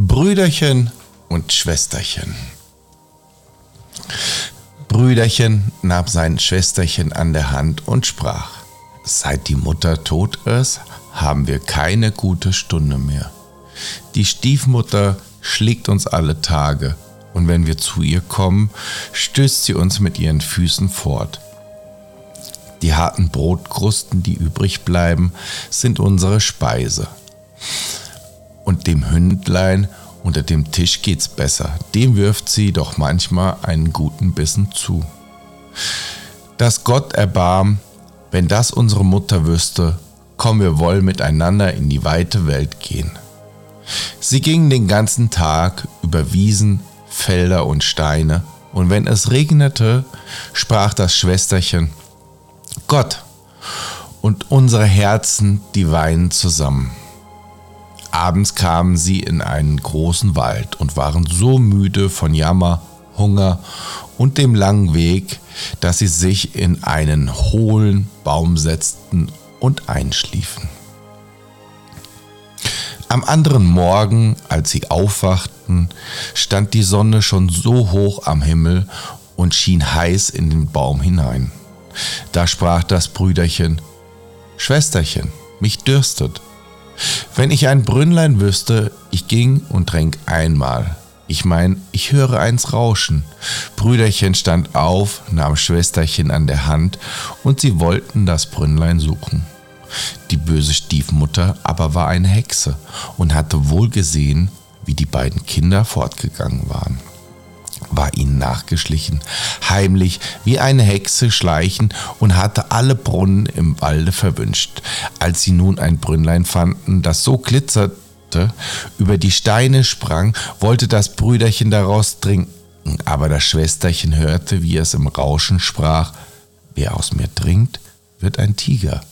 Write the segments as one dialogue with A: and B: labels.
A: Brüderchen und Schwesterchen. Brüderchen nahm sein Schwesterchen an der Hand und sprach, seit die Mutter tot ist, haben wir keine gute Stunde mehr. Die Stiefmutter schlägt uns alle Tage, und wenn wir zu ihr kommen, stößt sie uns mit ihren Füßen fort. Die harten Brotkrusten, die übrig bleiben, sind unsere Speise und dem Hündlein unter dem Tisch geht's besser. Dem wirft sie doch manchmal einen guten Bissen zu. Dass Gott erbarm, wenn das unsere Mutter wüsste, komm wir wohl miteinander in die weite Welt gehen. Sie gingen den ganzen Tag über Wiesen, Felder und Steine, und wenn es regnete, sprach das Schwesterchen, Gott, und unsere Herzen, die weinen zusammen. Abends kamen sie in einen großen Wald und waren so müde von Jammer, Hunger und dem langen Weg, dass sie sich in einen hohlen Baum setzten und einschliefen. Am anderen Morgen, als sie aufwachten, stand die Sonne schon so hoch am Himmel und schien heiß in den Baum hinein. Da sprach das Brüderchen, Schwesterchen, mich dürstet. Wenn ich ein Brünnlein wüsste, ich ging und tränk einmal. Ich mein, ich höre eins rauschen. Brüderchen stand auf, nahm Schwesterchen an der Hand und sie wollten das Brünnlein suchen. Die böse Stiefmutter aber war eine Hexe und hatte wohl gesehen, wie die beiden Kinder fortgegangen waren war ihnen nachgeschlichen, heimlich wie eine Hexe schleichen und hatte alle Brunnen im Walde verwünscht. Als sie nun ein Brünnlein fanden, das so glitzerte, über die Steine sprang, wollte das Brüderchen daraus trinken, aber das Schwesterchen hörte, wie es im Rauschen sprach, wer aus mir trinkt, wird ein Tiger,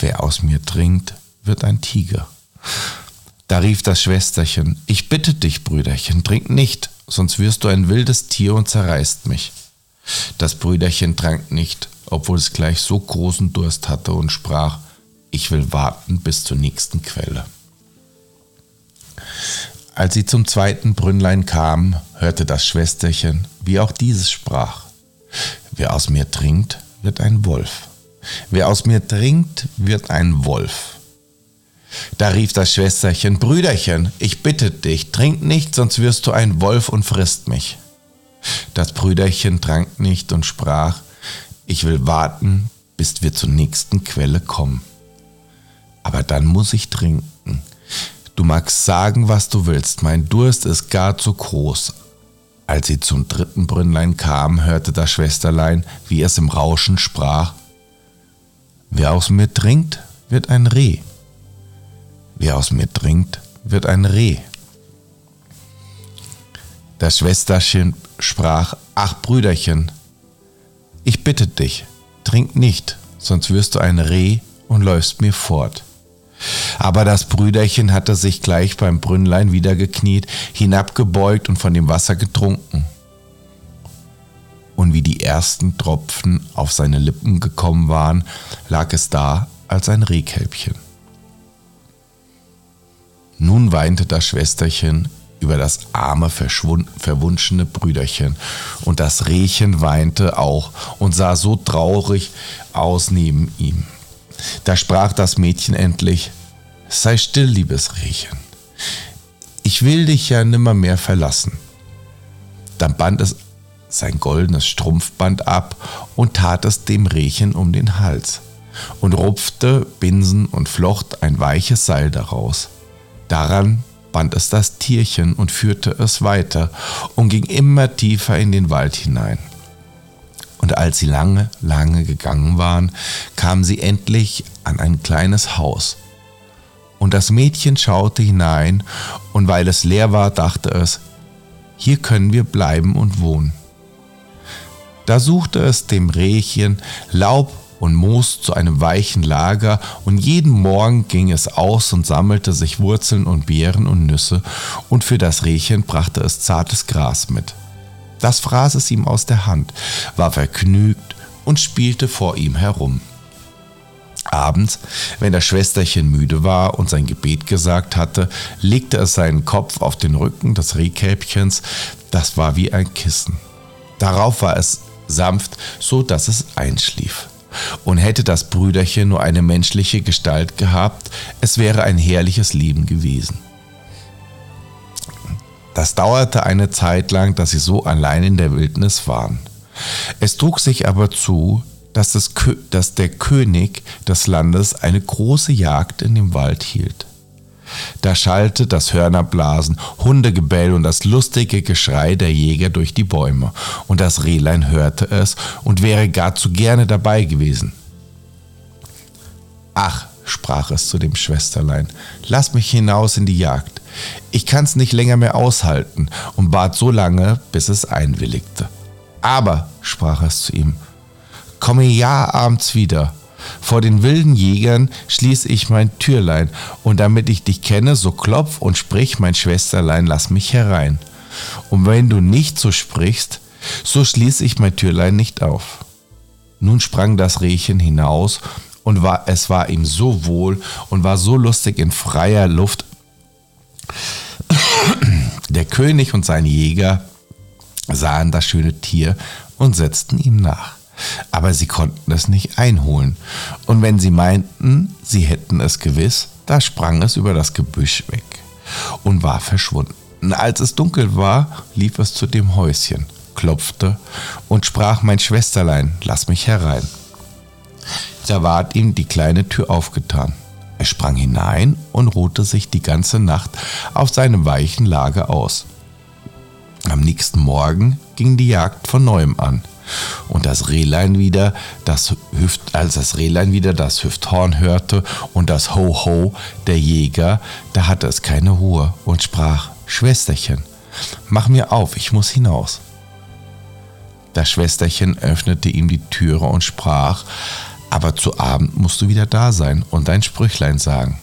A: wer aus mir trinkt, wird ein Tiger. Da rief das Schwesterchen, ich bitte dich, Brüderchen, trink nicht, sonst wirst du ein wildes Tier und zerreißt mich. Das Brüderchen trank nicht, obwohl es gleich so großen Durst hatte und sprach, ich will warten bis zur nächsten Quelle. Als sie zum zweiten Brünnlein kam, hörte das Schwesterchen, wie auch dieses sprach. Wer aus mir trinkt, wird ein Wolf. Wer aus mir trinkt, wird ein Wolf. Da rief das Schwesterchen, Brüderchen, ich bitte dich, trink nicht, sonst wirst du ein Wolf und frisst mich. Das Brüderchen trank nicht und sprach, ich will warten, bis wir zur nächsten Quelle kommen. Aber dann muss ich trinken. Du magst sagen, was du willst, mein Durst ist gar zu groß. Als sie zum dritten Brünnlein kam, hörte das Schwesterlein, wie es im Rauschen sprach, Wer aus mir trinkt, wird ein Reh. Wer aus mir trinkt, wird ein Reh. Das Schwesterchen sprach, ach Brüderchen, ich bitte dich, trink nicht, sonst wirst du ein Reh und läufst mir fort. Aber das Brüderchen hatte sich gleich beim Brünnlein wieder gekniet, hinabgebeugt und von dem Wasser getrunken. Und wie die ersten Tropfen auf seine Lippen gekommen waren, lag es da als ein Rehkälbchen. Nun weinte das Schwesterchen über das arme, verwunschene Brüderchen, und das Rehchen weinte auch und sah so traurig aus neben ihm. Da sprach das Mädchen endlich, Sei still, liebes Rehchen, ich will dich ja nimmermehr verlassen. Dann band es sein goldenes Strumpfband ab und tat es dem Rehchen um den Hals und rupfte Binsen und flocht ein weiches Seil daraus. Daran band es das Tierchen und führte es weiter und ging immer tiefer in den Wald hinein. Und als sie lange, lange gegangen waren, kamen sie endlich an ein kleines Haus. Und das Mädchen schaute hinein, und weil es leer war, dachte es, hier können wir bleiben und wohnen. Da suchte es dem Rehchen Laub und Moos zu einem weichen Lager, und jeden Morgen ging es aus und sammelte sich Wurzeln und Beeren und Nüsse, und für das Rehchen brachte es zartes Gras mit. Das fraß es ihm aus der Hand, war vergnügt und spielte vor ihm herum. Abends, wenn das Schwesterchen müde war und sein Gebet gesagt hatte, legte es seinen Kopf auf den Rücken des Rehkälbchens, das war wie ein Kissen. Darauf war es sanft, so dass es einschlief. Und hätte das Brüderchen nur eine menschliche Gestalt gehabt, es wäre ein herrliches Leben gewesen. Das dauerte eine Zeit lang, dass sie so allein in der Wildnis waren. Es trug sich aber zu, dass, das, dass der König des Landes eine große Jagd in dem Wald hielt. Da schallte das Hörnerblasen, Hundegebell und das lustige Geschrei der Jäger durch die Bäume, und das Rehlein hörte es und wäre gar zu gerne dabei gewesen. Ach, sprach es zu dem Schwesterlein, lass mich hinaus in die Jagd. Ich kann's nicht länger mehr aushalten und bat so lange, bis es einwilligte. Aber, sprach es zu ihm, komme ja abends wieder. Vor den wilden Jägern schließe ich mein Türlein, und damit ich dich kenne, so klopf und sprich, mein Schwesterlein, lass mich herein. Und wenn du nicht so sprichst, so schließe ich mein Türlein nicht auf. Nun sprang das Rehchen hinaus, und war, es war ihm so wohl und war so lustig in freier Luft. Der König und sein Jäger sahen das schöne Tier und setzten ihm nach aber sie konnten es nicht einholen. Und wenn sie meinten, sie hätten es gewiss, da sprang es über das Gebüsch weg und war verschwunden. Als es dunkel war, lief es zu dem Häuschen, klopfte und sprach, mein Schwesterlein, lass mich herein. Da ward ihm die kleine Tür aufgetan. Er sprang hinein und ruhte sich die ganze Nacht auf seinem weichen Lager aus. Am nächsten Morgen ging die Jagd von neuem an. Und das Rehlein wieder, das Hüft, als das Rehlein wieder das Hüfthorn hörte und das Ho-Ho der Jäger, da hatte es keine Ruhe und sprach, Schwesterchen, mach mir auf, ich muss hinaus. Das Schwesterchen öffnete ihm die Türe und sprach, aber zu Abend musst du wieder da sein und dein Sprüchlein sagen.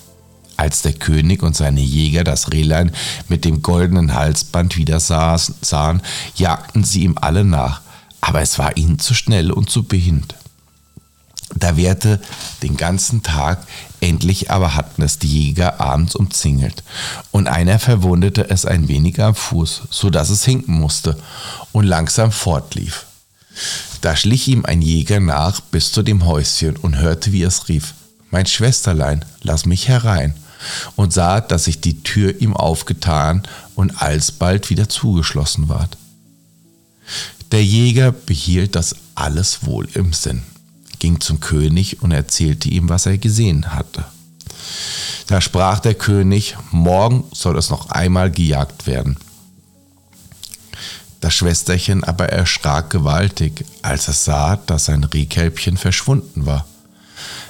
A: Als der König und seine Jäger das Rehlein mit dem goldenen Halsband wieder sahen, jagten sie ihm alle nach aber es war ihnen zu schnell und zu behindert. Da währte den ganzen Tag, endlich aber hatten es die Jäger abends umzingelt, und einer verwundete es ein wenig am Fuß, so dass es hinken musste und langsam fortlief. Da schlich ihm ein Jäger nach bis zu dem Häuschen und hörte, wie es rief, Mein Schwesterlein, lass mich herein, und sah, dass sich die Tür ihm aufgetan und alsbald wieder zugeschlossen ward. Der Jäger behielt das alles wohl im Sinn, ging zum König und erzählte ihm, was er gesehen hatte. Da sprach der König, morgen soll es noch einmal gejagt werden. Das Schwesterchen aber erschrak gewaltig, als es sah, dass sein Rehkälbchen verschwunden war.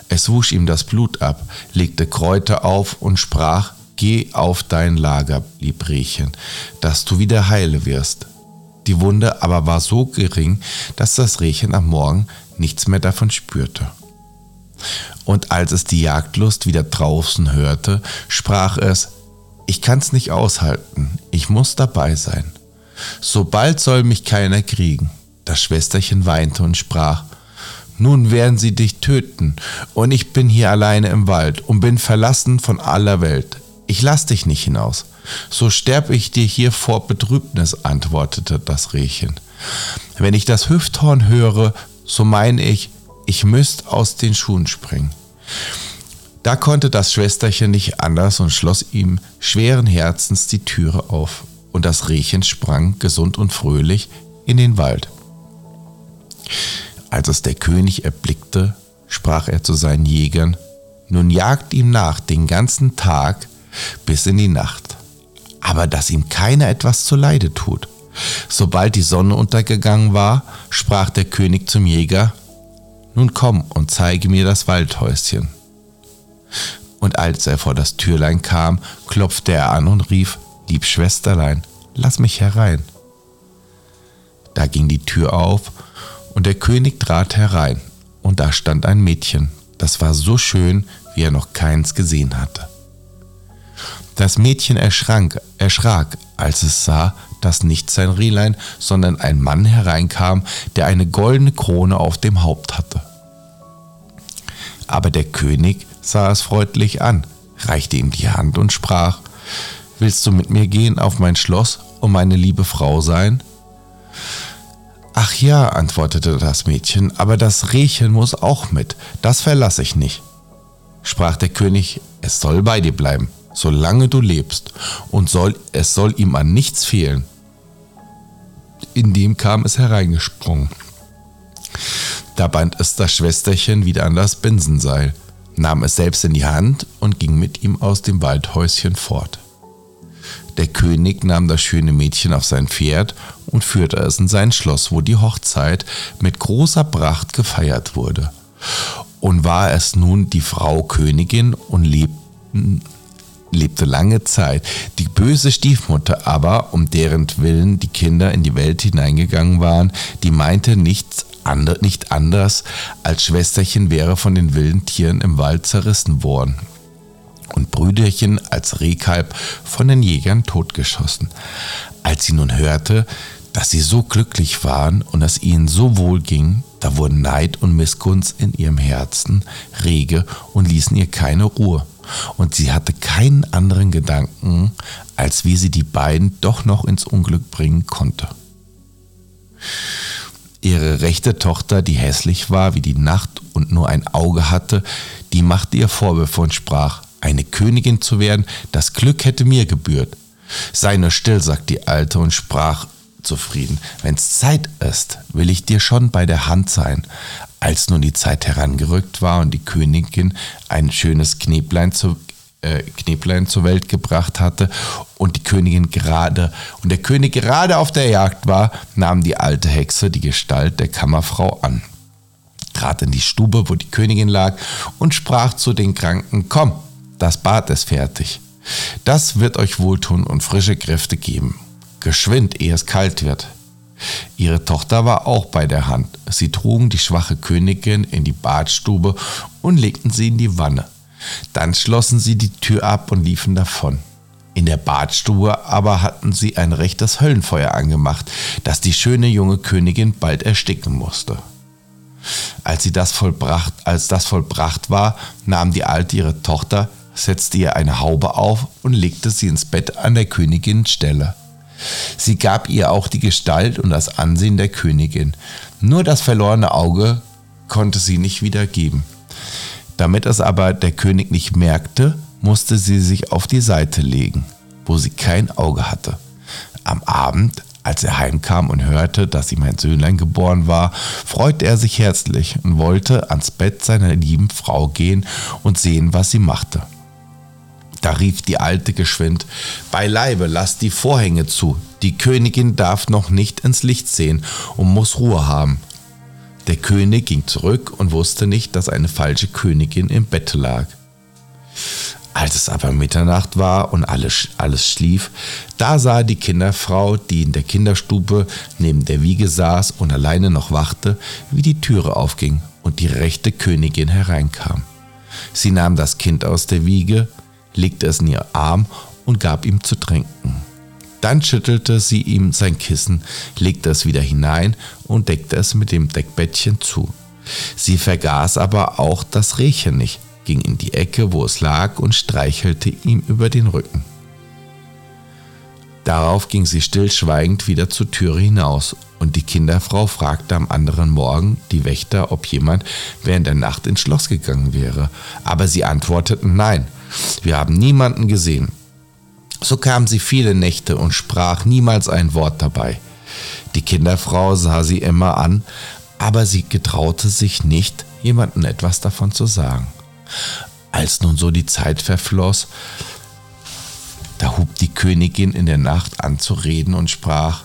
A: Es wusch ihm das Blut ab, legte Kräuter auf und sprach, Geh auf dein Lager, lieb Rehchen, dass du wieder heile wirst. Die Wunde aber war so gering, dass das Rehchen am Morgen nichts mehr davon spürte. Und als es die Jagdlust wieder draußen hörte, sprach es, ich kann's nicht aushalten, ich muss dabei sein. Sobald soll mich keiner kriegen. Das Schwesterchen weinte und sprach, nun werden sie dich töten, und ich bin hier alleine im Wald und bin verlassen von aller Welt. Ich lass dich nicht hinaus. So sterb ich dir hier vor Betrübnis, antwortete das Rehchen. Wenn ich das Hüfthorn höre, so meine ich, ich müsst aus den Schuhen springen. Da konnte das Schwesterchen nicht anders und schloss ihm schweren Herzens die Türe auf, und das Rehchen sprang gesund und fröhlich in den Wald. Als es der König erblickte, sprach er zu seinen Jägern, nun jagt ihm nach den ganzen Tag bis in die Nacht aber dass ihm keiner etwas zuleide tut. Sobald die Sonne untergegangen war, sprach der König zum Jäger, Nun komm und zeige mir das Waldhäuschen. Und als er vor das Türlein kam, klopfte er an und rief, Lieb Schwesterlein, lass mich herein. Da ging die Tür auf, und der König trat herein, und da stand ein Mädchen, das war so schön, wie er noch keins gesehen hatte. Das Mädchen erschrank, erschrak, als es sah, dass nicht sein Rehlein, sondern ein Mann hereinkam, der eine goldene Krone auf dem Haupt hatte. Aber der König sah es freundlich an, reichte ihm die Hand und sprach, Willst du mit mir gehen auf mein Schloss und meine liebe Frau sein? Ach ja, antwortete das Mädchen, aber das Rehchen muss auch mit, das verlasse ich nicht. Sprach der König, es soll bei dir bleiben, solange du lebst, und soll, es soll ihm an nichts fehlen. In dem kam es hereingesprungen. Da band es das Schwesterchen wieder an das Binsenseil, nahm es selbst in die Hand und ging mit ihm aus dem Waldhäuschen fort. Der König nahm das schöne Mädchen auf sein Pferd und führte es in sein Schloss, wo die Hochzeit mit großer Pracht gefeiert wurde. Und war es nun die Frau Königin und lebten, lebte lange Zeit. Die böse Stiefmutter aber, um deren Willen die Kinder in die Welt hineingegangen waren, die meinte nichts andre, nicht anders, als Schwesterchen wäre von den wilden Tieren im Wald zerrissen worden und Brüderchen als Rehkalb von den Jägern totgeschossen. Als sie nun hörte, dass sie so glücklich waren und es ihnen so wohl ging, da wurden Neid und Missgunst in ihrem Herzen rege und ließen ihr keine Ruhe. Und sie hatte keinen anderen Gedanken, als wie sie die beiden doch noch ins Unglück bringen konnte. Ihre rechte Tochter, die hässlich war wie die Nacht und nur ein Auge hatte, die machte ihr Vorwürfe und sprach, eine Königin zu werden, das Glück hätte mir gebührt. Sei nur still, sagt die Alte und sprach zufrieden, wenn's Zeit ist, will ich dir schon bei der Hand sein. Als nun die Zeit herangerückt war und die Königin ein schönes Kneblein zu, äh, Kneblein zur Welt gebracht hatte und die Königin gerade und der König gerade auf der Jagd war, nahm die alte Hexe die Gestalt der Kammerfrau an, trat in die Stube, wo die Königin lag, und sprach zu den Kranken: Komm, das Bad ist fertig. Das wird euch wohltun und frische Kräfte geben. Geschwind, ehe es kalt wird. Ihre Tochter war auch bei der Hand. Sie trugen die schwache Königin in die Badstube und legten sie in die Wanne. Dann schlossen sie die Tür ab und liefen davon. In der Badstube aber hatten sie ein rechtes Höllenfeuer angemacht, das die schöne junge Königin bald ersticken musste. Als sie das vollbracht, als das vollbracht war, nahm die Alte ihre Tochter, setzte ihr eine Haube auf und legte sie ins Bett an der Königin Stelle. Sie gab ihr auch die Gestalt und das Ansehen der Königin. Nur das verlorene Auge konnte sie nicht wiedergeben. Damit es aber der König nicht merkte, musste sie sich auf die Seite legen, wo sie kein Auge hatte. Am Abend, als er heimkam und hörte, dass ihm ein Söhnlein geboren war, freute er sich herzlich und wollte ans Bett seiner lieben Frau gehen und sehen, was sie machte. Da rief die Alte geschwind, Beileibe, lass die Vorhänge zu, die Königin darf noch nicht ins Licht sehen und muss Ruhe haben. Der König ging zurück und wusste nicht, dass eine falsche Königin im Bette lag. Als es aber Mitternacht war und alles, alles schlief, da sah die Kinderfrau, die in der Kinderstube neben der Wiege saß und alleine noch wachte, wie die Türe aufging und die rechte Königin hereinkam. Sie nahm das Kind aus der Wiege, legte es in ihr Arm und gab ihm zu trinken. Dann schüttelte sie ihm sein Kissen, legte es wieder hinein und deckte es mit dem Deckbettchen zu. Sie vergaß aber auch das Rehchen nicht, ging in die Ecke, wo es lag, und streichelte ihm über den Rücken. Darauf ging sie stillschweigend wieder zur Türe hinaus, und die Kinderfrau fragte am anderen Morgen die Wächter, ob jemand während der Nacht ins Schloss gegangen wäre, aber sie antworteten nein, wir haben niemanden gesehen. So kam sie viele Nächte und sprach niemals ein Wort dabei. Die Kinderfrau sah sie immer an, aber sie getraute sich nicht, jemanden etwas davon zu sagen. Als nun so die Zeit verfloss, da hub die Königin in der Nacht an zu reden und sprach,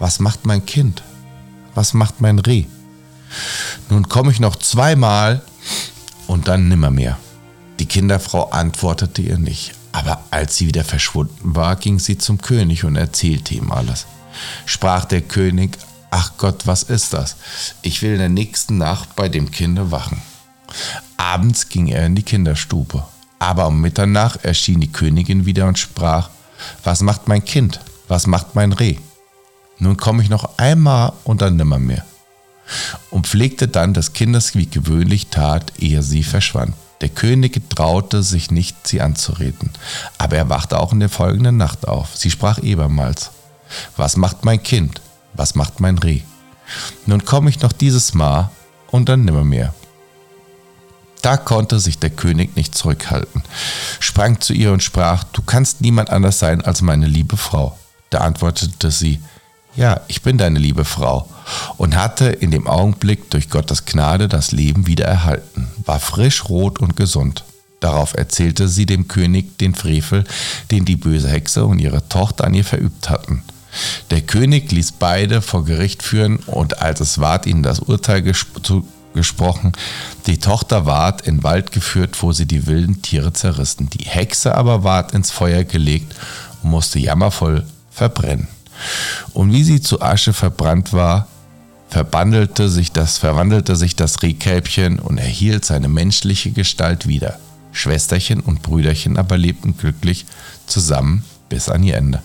A: was macht mein Kind? Was macht mein Reh? Nun komme ich noch zweimal und dann nimmermehr. Die Kinderfrau antwortete ihr nicht, aber als sie wieder verschwunden war, ging sie zum König und erzählte ihm alles. Sprach der König, ach Gott, was ist das? Ich will in der nächsten Nacht bei dem Kinde wachen. Abends ging er in die Kinderstube, aber um Mitternacht erschien die Königin wieder und sprach, was macht mein Kind? Was macht mein Reh? Nun komme ich noch einmal und dann nimmermehr. und pflegte dann des Kindes wie gewöhnlich tat, ehe sie verschwand. Der König traute sich nicht, sie anzureden, aber er wachte auch in der folgenden Nacht auf. Sie sprach ebermals, was macht mein Kind, was macht mein Reh? Nun komme ich noch dieses Mal und dann nimmermehr. Da konnte sich der König nicht zurückhalten, sprang zu ihr und sprach, du kannst niemand anders sein als meine liebe Frau. Da antwortete sie, ja, ich bin deine liebe Frau und hatte in dem Augenblick durch Gottes Gnade das Leben wieder erhalten, war frisch, rot und gesund. Darauf erzählte sie dem König den Frevel, den die böse Hexe und ihre Tochter an ihr verübt hatten. Der König ließ beide vor Gericht führen und als es ward ihnen das Urteil gesp gesprochen, die Tochter ward in Wald geführt, wo sie die wilden Tiere zerrissen. Die Hexe aber ward ins Feuer gelegt und musste jammervoll verbrennen. Und wie sie zu Asche verbrannt war, verwandelte sich das, verwandelte sich das Rehkälbchen und erhielt seine menschliche Gestalt wieder. Schwesterchen und Brüderchen aber lebten glücklich zusammen bis an ihr Ende.